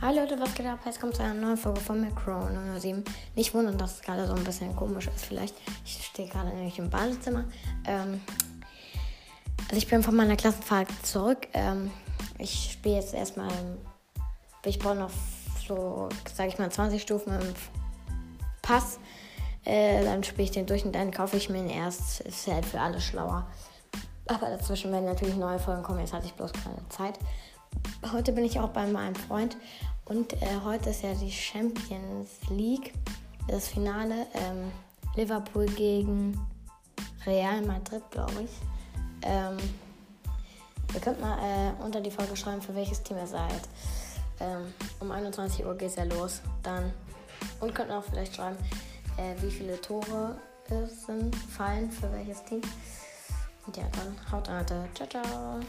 Hi Leute, was geht ab? Jetzt kommt zu einer neuen Folge von Macro 007. Nicht wundern, dass es gerade so ein bisschen komisch ist vielleicht. Ich stehe gerade nämlich im Badezimmer. Ähm, also ich bin von meiner Klassenfahrt zurück. Ähm, ich spiele jetzt erstmal, ich brauche noch so, sage ich mal, 20 Stufen im Pass. Äh, dann spiele ich den durch und dann kaufe ich mir den erst. Ist halt für alle schlauer. Aber dazwischen werden natürlich neue Folgen kommen. Jetzt hatte ich bloß keine Zeit. Heute bin ich auch bei meinem Freund und äh, heute ist ja die Champions League, das Finale. Ähm, Liverpool gegen Real Madrid, glaube ich. Ähm, ihr könnt mal äh, unter die Folge schreiben, für welches Team ihr seid. Ähm, um 21 Uhr geht es ja los. Dann und könnt auch vielleicht schreiben, äh, wie viele Tore es sind, fallen für welches Team. Und ja, dann haut rein. Ciao, ciao.